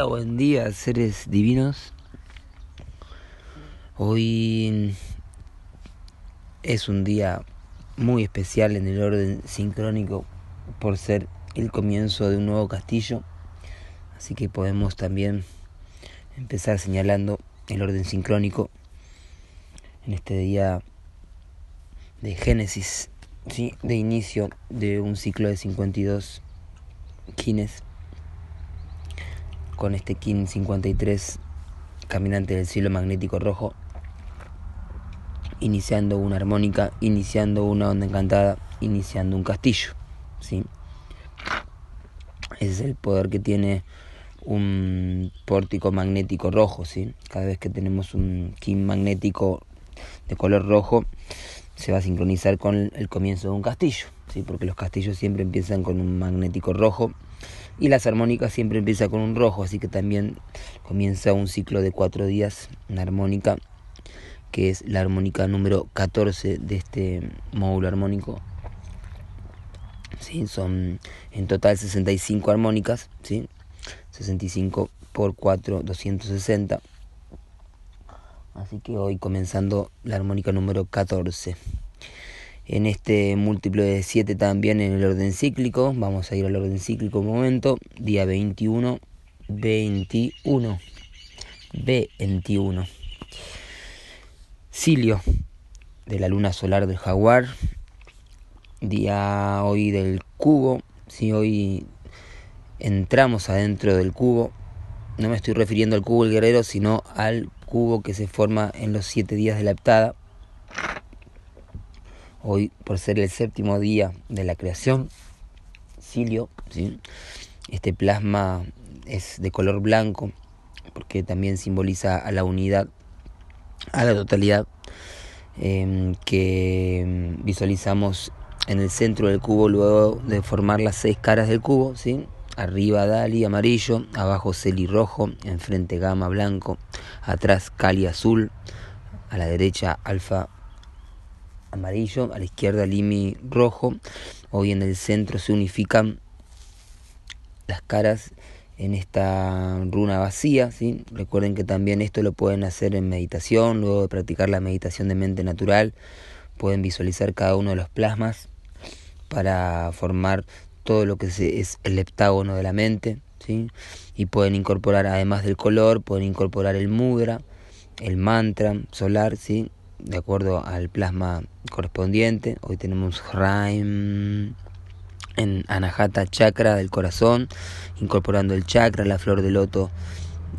buen día, seres divinos. Hoy es un día muy especial en el orden sincrónico por ser el comienzo de un nuevo castillo. Así que podemos también empezar señalando el orden sincrónico en este día de Génesis, ¿sí? de inicio de un ciclo de 52 kines con este Kin 53 caminante del cielo magnético rojo, iniciando una armónica, iniciando una onda encantada, iniciando un castillo. ¿sí? Es el poder que tiene un pórtico magnético rojo. ¿sí? Cada vez que tenemos un Kin magnético de color rojo, se va a sincronizar con el comienzo de un castillo, ¿sí? porque los castillos siempre empiezan con un magnético rojo y las armónicas siempre empieza con un rojo, así que también comienza un ciclo de cuatro días, una armónica, que es la armónica número 14 de este módulo armónico. ¿Sí? Son en total 65 armónicas, ¿sí? 65 por 4, 260. Así que hoy comenzando la armónica número 14 en este múltiplo de 7 también en el orden cíclico. Vamos a ir al orden cíclico un momento. Día 21, 21, B21. Cilio de la luna solar del jaguar. Día hoy del cubo. Si hoy entramos adentro del cubo, no me estoy refiriendo al cubo del guerrero, sino al cubo que se forma en los siete días de la heptada Hoy, por ser el séptimo día de la creación, Cilio, ¿sí? este plasma es de color blanco, porque también simboliza a la unidad, a la totalidad, em, que visualizamos en el centro del cubo luego de formar las seis caras del cubo, ¿sí? Arriba Dali amarillo, abajo Celi rojo, enfrente Gama blanco, atrás Cali azul, a la derecha Alfa amarillo, a la izquierda Limi rojo. Hoy en el centro se unifican las caras en esta runa vacía. ¿sí? Recuerden que también esto lo pueden hacer en meditación, luego de practicar la meditación de mente natural. Pueden visualizar cada uno de los plasmas para formar todo lo que es el heptágono de la mente. ¿sí? Y pueden incorporar, además del color, pueden incorporar el mudra, el mantra solar, ¿sí? de acuerdo al plasma correspondiente. Hoy tenemos Raim en Anahata Chakra del corazón, incorporando el chakra, la flor de loto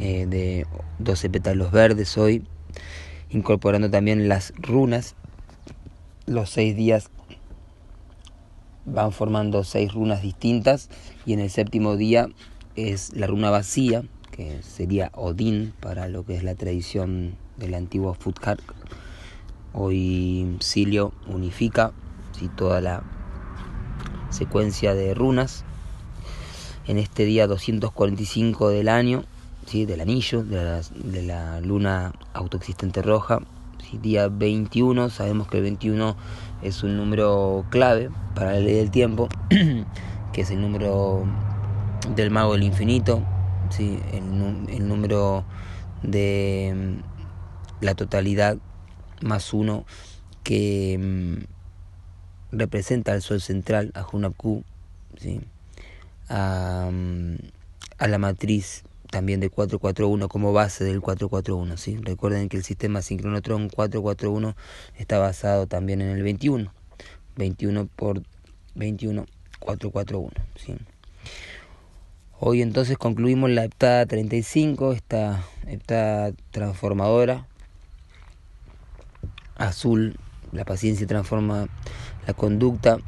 eh, de 12 pétalos verdes hoy, incorporando también las runas. Los seis días van formando seis runas distintas y en el séptimo día es la runa vacía, que sería Odín para lo que es la tradición del antiguo Futkar Hoy Silio unifica toda la secuencia de runas en este día 245 del año, ¿sí? del anillo, de la, luna autoexistente roja. Día 21, sabemos que el 21 es un número clave para la ley del tiempo, que es el número del mago del infinito, ¿sí? el, número de mm, la totalidad más uno que mm, representa al sol central, a Hunapku, ¿sí? mm, a, la matriz también de 441 como base del 441. ¿sí? Recuerden que el sistema sincronotron 441 está basado también en el 21. 21 por 21, 441. ¿sí? Hoy entonces concluimos la heptada 35, esta heptada transformadora azul, la paciencia transforma la conducta,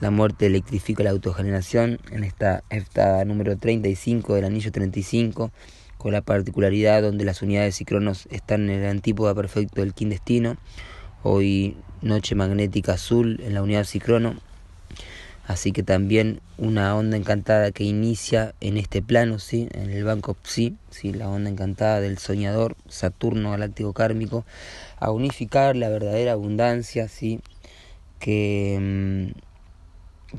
la muerte electrifica la autogeneración, en esta esta número 35 del anillo 35, con la particularidad donde las unidades y están en el antípoda perfecto del quindestino, hoy noche magnética azul en la unidad psicrono, así que también una onda encantada que inicia en este plano, ¿sí? en el banco Psi, ¿sí? la onda encantada del soñador, Saturno galáctico kármico, a unificar la verdadera abundancia, ¿sí? que mm,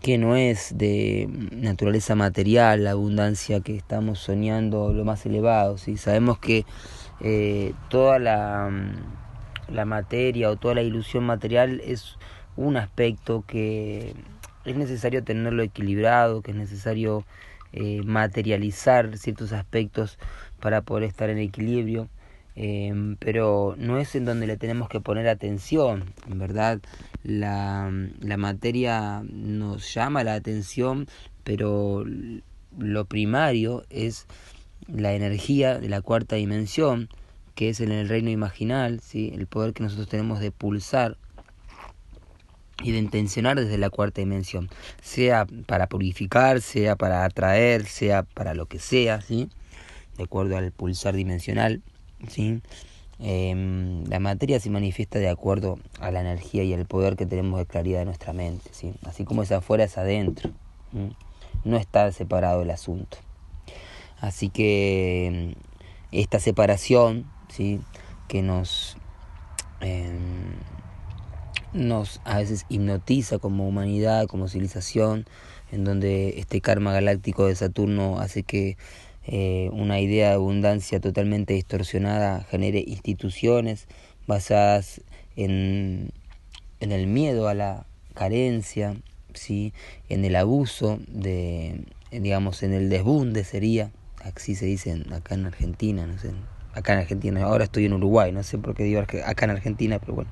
que no es de naturaleza material, la abundancia que estamos soñando lo más elevado. ¿sí? Sabemos que eh, toda la, la materia o toda la ilusión material es un aspecto que es necesario tenerlo equilibrado, que es necesario eh, materializar ciertos aspectos para poder estar en equilibrio. Em, pero no es en donde le tenemos que poner atención, en verdad la, la materia nos llama la atención, pero lo primario es la energía de la cuarta dimensión, que es en el reino imaginal, ¿sí? el poder que nosotros tenemos de pulsar y de intencionar desde la cuarta dimensión, sea para purificar, sea para atraer, sea para lo que sea, ¿sí? de acuerdo al pulsar dimensional. ¿Sí? Em, la materia se manifiesta de acuerdo a la energía y el poder que tenemos de claridad de nuestra mente, ¿sí? así como es afuera es adentro, no está separado el asunto. Así que em, esta separación ¿sí? que nos, em, nos a veces hipnotiza como humanidad, como civilización, en donde este karma galáctico de Saturno hace que eh, una idea de abundancia totalmente distorsionada genere instituciones basadas en, en el miedo a la carencia, ¿sí? en el abuso, de, digamos, en el desbunde sería, así se dice acá en Argentina, no sé, acá en Argentina, ahora estoy en Uruguay, no sé por qué digo acá en Argentina, pero bueno,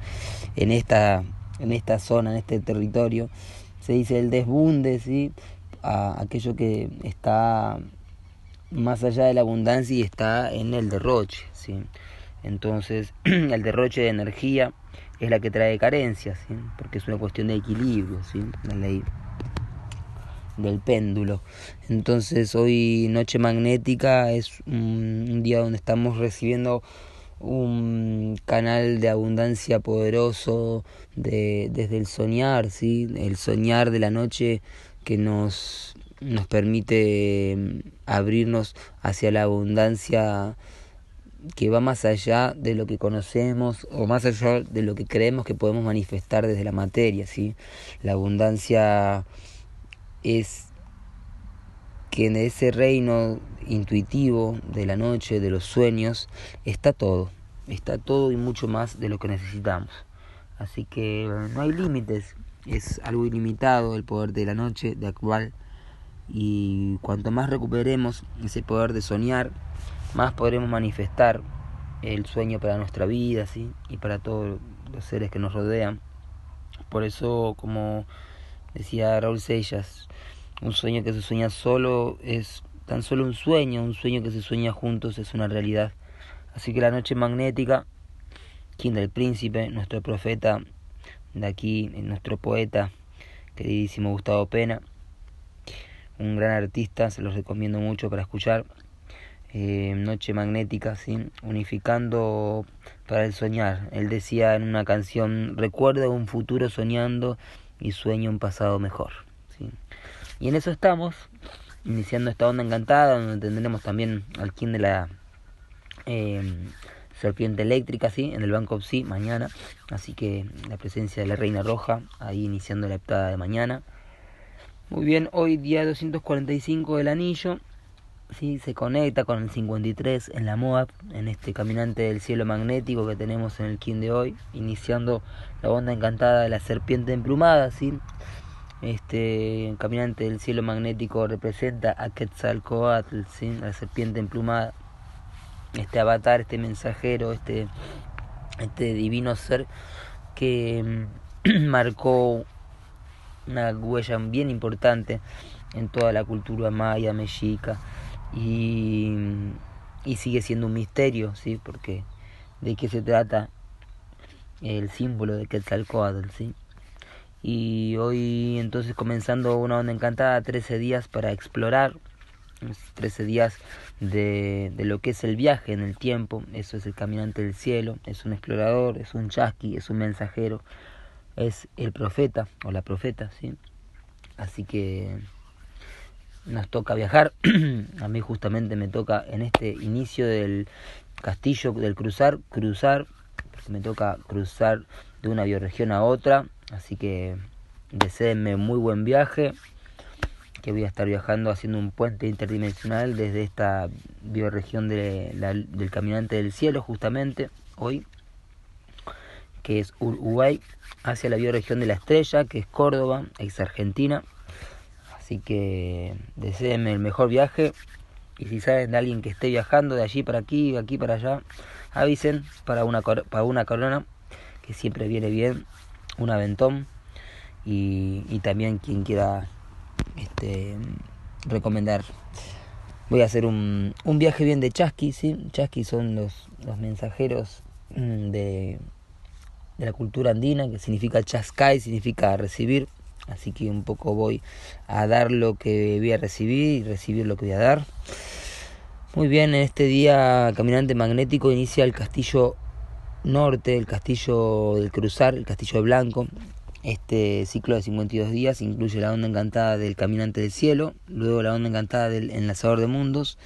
en esta, en esta zona, en este territorio, se dice el desbunde, ¿sí? a aquello que está más allá de la abundancia y está en el derroche, ¿sí? Entonces, el derroche de energía es la que trae carencias, ¿sí? Porque es una cuestión de equilibrio, ¿sí? La ley del péndulo. Entonces, hoy Noche Magnética es un, día donde estamos recibiendo un canal de abundancia poderoso de, desde el soñar, ¿sí? El soñar de la noche que nos nos permite mm, abrirnos hacia la abundancia que va más allá de lo que conocemos o más allá de lo que creemos que podemos manifestar desde la materia, ¿sí? La abundancia es que en ese reino intuitivo de la noche, de los sueños, está todo, está todo y mucho más de lo que necesitamos. Así que no hay límites, es algo ilimitado el poder de la noche, de cual y cuanto más recuperemos ese poder de soñar, más podremos manifestar el sueño para nuestra vida ¿sí? y para todos los seres que nos rodean. Por eso, como decía Raúl Sellas, un sueño que se sueña solo es tan solo un sueño, un sueño que se sueña juntos es una realidad. Así que la noche magnética, quien del príncipe, nuestro profeta de aquí, nuestro poeta, queridísimo Gustavo Pena, un gran artista, se los recomiendo mucho para escuchar. Eh, Noche Magnética, ¿sí? unificando para el soñar. Él decía en una canción, recuerdo un futuro soñando y sueño un pasado mejor. ¿sí? Y en eso estamos, iniciando esta onda encantada, donde tendremos también al King de la eh, Serpiente Eléctrica, ¿sí? en el Banco sí mañana. Así que la presencia de la Reina Roja, ahí iniciando la heptada de mañana. Muy bien, hoy día 245 del anillo, ¿sí? se conecta con el 53 en la Moab, en este caminante del cielo magnético que tenemos en el King de hoy, iniciando la onda encantada de la serpiente emplumada. ¿sí? Este caminante del cielo magnético representa a Quetzalcoatl, ¿sí? la serpiente emplumada, este avatar, este mensajero, este, este divino ser que mm, marcó una huella bien importante en toda la cultura maya, mexica y, y sigue siendo un misterio, ¿sí? Porque de qué se trata el símbolo de Quetzalcoatl, ¿sí? Y hoy entonces comenzando una onda encantada, 13 días para explorar, 13 días de, de lo que es el viaje en el tiempo, eso es el caminante del cielo, es un explorador, es un chasqui, es un mensajero, es el profeta o la profeta, ¿sí? Así que nos toca viajar. a mí justamente me toca en este inicio del castillo del cruzar, cruzar, porque me toca cruzar de una bioregión a otra, así que deseenme muy buen viaje, que voy a estar viajando haciendo un puente interdimensional desde esta bioregión de del Caminante del Cielo, justamente hoy, que es Uruguay, hacia la bioregión de la Estrella, que es Córdoba, ex Argentina. Así que deseenme el mejor viaje. Y si saben de alguien que esté viajando de allí para aquí, de aquí para allá, avisen para una, para una corona, que siempre viene bien, un aventón. Y, y también quien quiera este, recomendar. Voy a hacer un, un viaje bien de chasqui, ¿sí? Chasqui son los, los mensajeros mm, de, de la cultura andina, que significa chascay, significa recibir. Así que un poco voy a dar lo que voy a recibir y recibir lo que voy a dar. Muy bien, en este día Caminante Magnético inicia el castillo norte, el castillo del Cruzar, el castillo de Blanco. Este ciclo de 52 días incluye la onda encantada del Caminante del Cielo, luego la onda encantada del Enlazador de Mundos,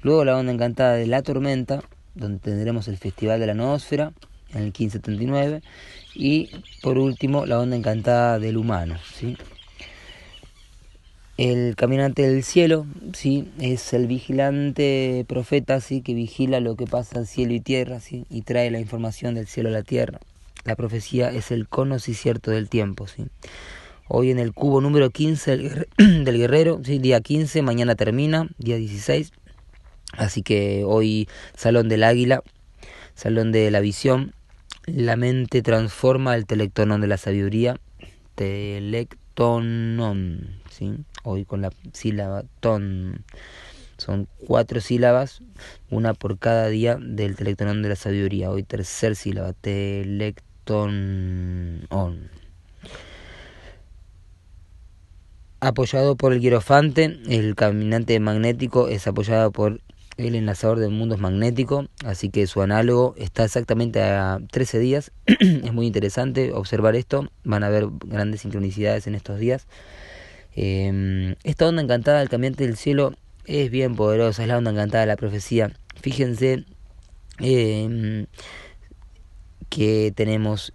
luego la onda encantada de la Tormenta, donde tendremos el Festival de la Noósfera en el 1579, y por último la onda encantada del humano. ¿sí? El caminante del cielo, sí, es el vigilante profeta, sí, que vigila lo que pasa en cielo y tierra, sí, y trae la información del cielo a la tierra. La profecía es el cono sí cierto del tiempo, ¿sí? Hoy en el cubo número 15 del guerrero, ¿sí? día 15, mañana termina, día 16. Así que hoy Salón del Águila, Salón de la Visión, la mente transforma el telectonón de la sabiduría, telectonón, ¿sí? Hoy con la sílaba ton. Son cuatro sílabas, una por cada día del telectonón de la sabiduría. Hoy tercer sílaba, telectonón on. Apoyado por el quirofante, el caminante magnético es apoyado por el enlazador de mundos magnético, así que su análogo está exactamente a 13 días. es muy interesante observar esto, van a ver grandes sincronicidades en estos días. Em, esta onda encantada del caminante del cielo es bien poderosa, es la onda encantada de la profecía. Fíjense eh, que tenemos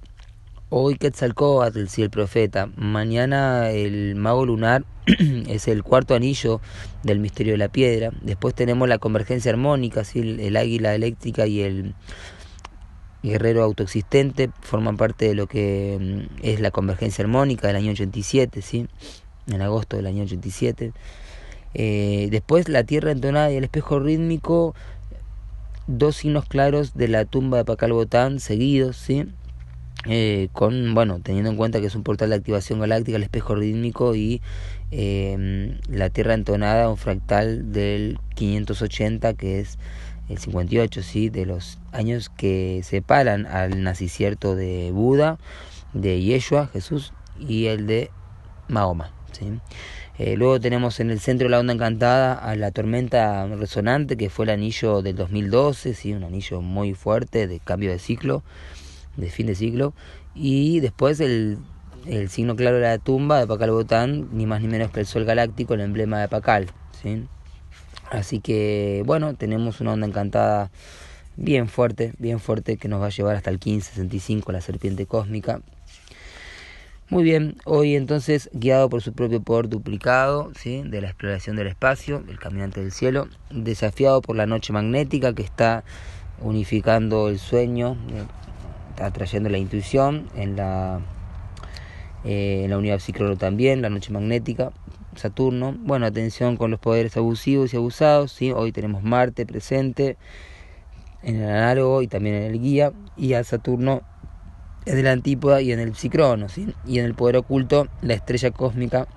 hoy Quetzalcóatl, si el profeta, mañana el mago lunar es el cuarto anillo del misterio de la piedra, después tenemos la convergencia armónica, ¿sí? el, águila eléctrica y el guerrero autoexistente forman parte de lo que mm, es la convergencia armónica del año 87, ¿sí? en agosto del año 87. Eh, después la tierra entonada y el espejo rítmico dos signos claros de la tumba de Pacal Botán seguidos, ¿sí? Eh, con, bueno, teniendo en cuenta que es un portal de activación galáctica, el espejo rítmico y eh, la Tierra entonada, un fractal del 580 que es el 58, ¿sí? De los años que separan al nacicierto de Buda, de Yeshua, Jesús, y el de Mahoma, ¿sí? Eh, luego tenemos en el centro de la onda encantada a la tormenta resonante, que fue el anillo del 2012, ¿sí? un anillo muy fuerte de cambio de ciclo, de fin de ciclo. Y después el, el signo claro de la tumba de Pacal Botán, ni más ni menos que el Sol Galáctico, el emblema de Pacal. ¿sí? Así que bueno, tenemos una onda encantada bien fuerte, bien fuerte, que nos va a llevar hasta el 1565, la serpiente cósmica. Muy bien, hoy entonces guiado por su propio poder duplicado, ¿sí? de la exploración del espacio, el caminante del cielo, desafiado por la noche magnética que está unificando el sueño, está atrayendo la intuición en la, eh, en la unidad psicóloga también, la noche magnética, Saturno. Bueno, atención con los poderes abusivos y abusados, ¿sí? hoy tenemos Marte presente en el análogo y también en el guía, y a Saturno en el antípoda y en el psicrono, ¿sí? y en el poder oculto la estrella cósmica,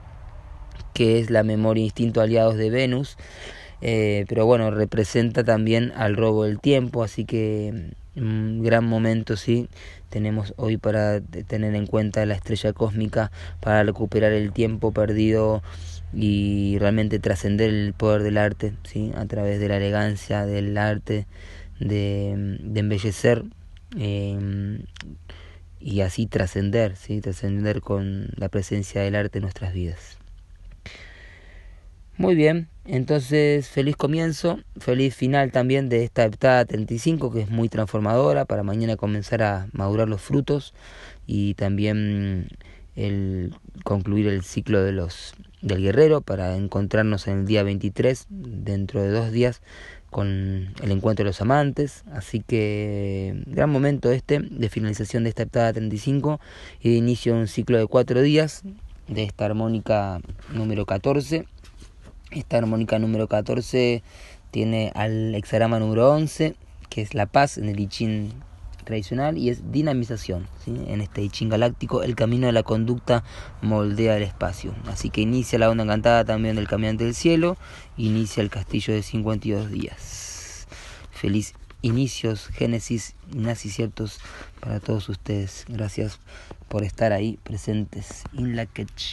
que es la memoria instinto aliados de Venus, eh, pero bueno, representa también al robo del tiempo, así que un gran momento, sí, tenemos hoy para tener en cuenta la estrella cósmica, para recuperar el tiempo perdido y realmente trascender el poder del arte, ¿sí? a través de la elegancia del arte, de, de embellecer. Eh, y así trascender, ¿sí? trascender con la presencia del arte en nuestras vidas. Muy bien, entonces feliz comienzo, feliz final también de esta heptada 35 que es muy transformadora para mañana comenzar a madurar los frutos y también el concluir el ciclo de los del guerrero para encontrarnos en el día 23 dentro de dos días con el encuentro de los amantes. Así que gran momento este de finalización de esta heptada 35 y de inicio de un ciclo de cuatro días de esta armónica número 14 esta armónica número 14 tiene al hexagrama número 11 que es la paz en el I Ching tradicional y es dinamización. En este I galáctico, el camino de la conducta moldea el espacio. Así que inicia la onda encantada también del caminante del cielo, inicia el castillo de 52 días. Feliz inicios, génesis y ciertos para todos ustedes. Gracias por estar ahí presentes. In la catch.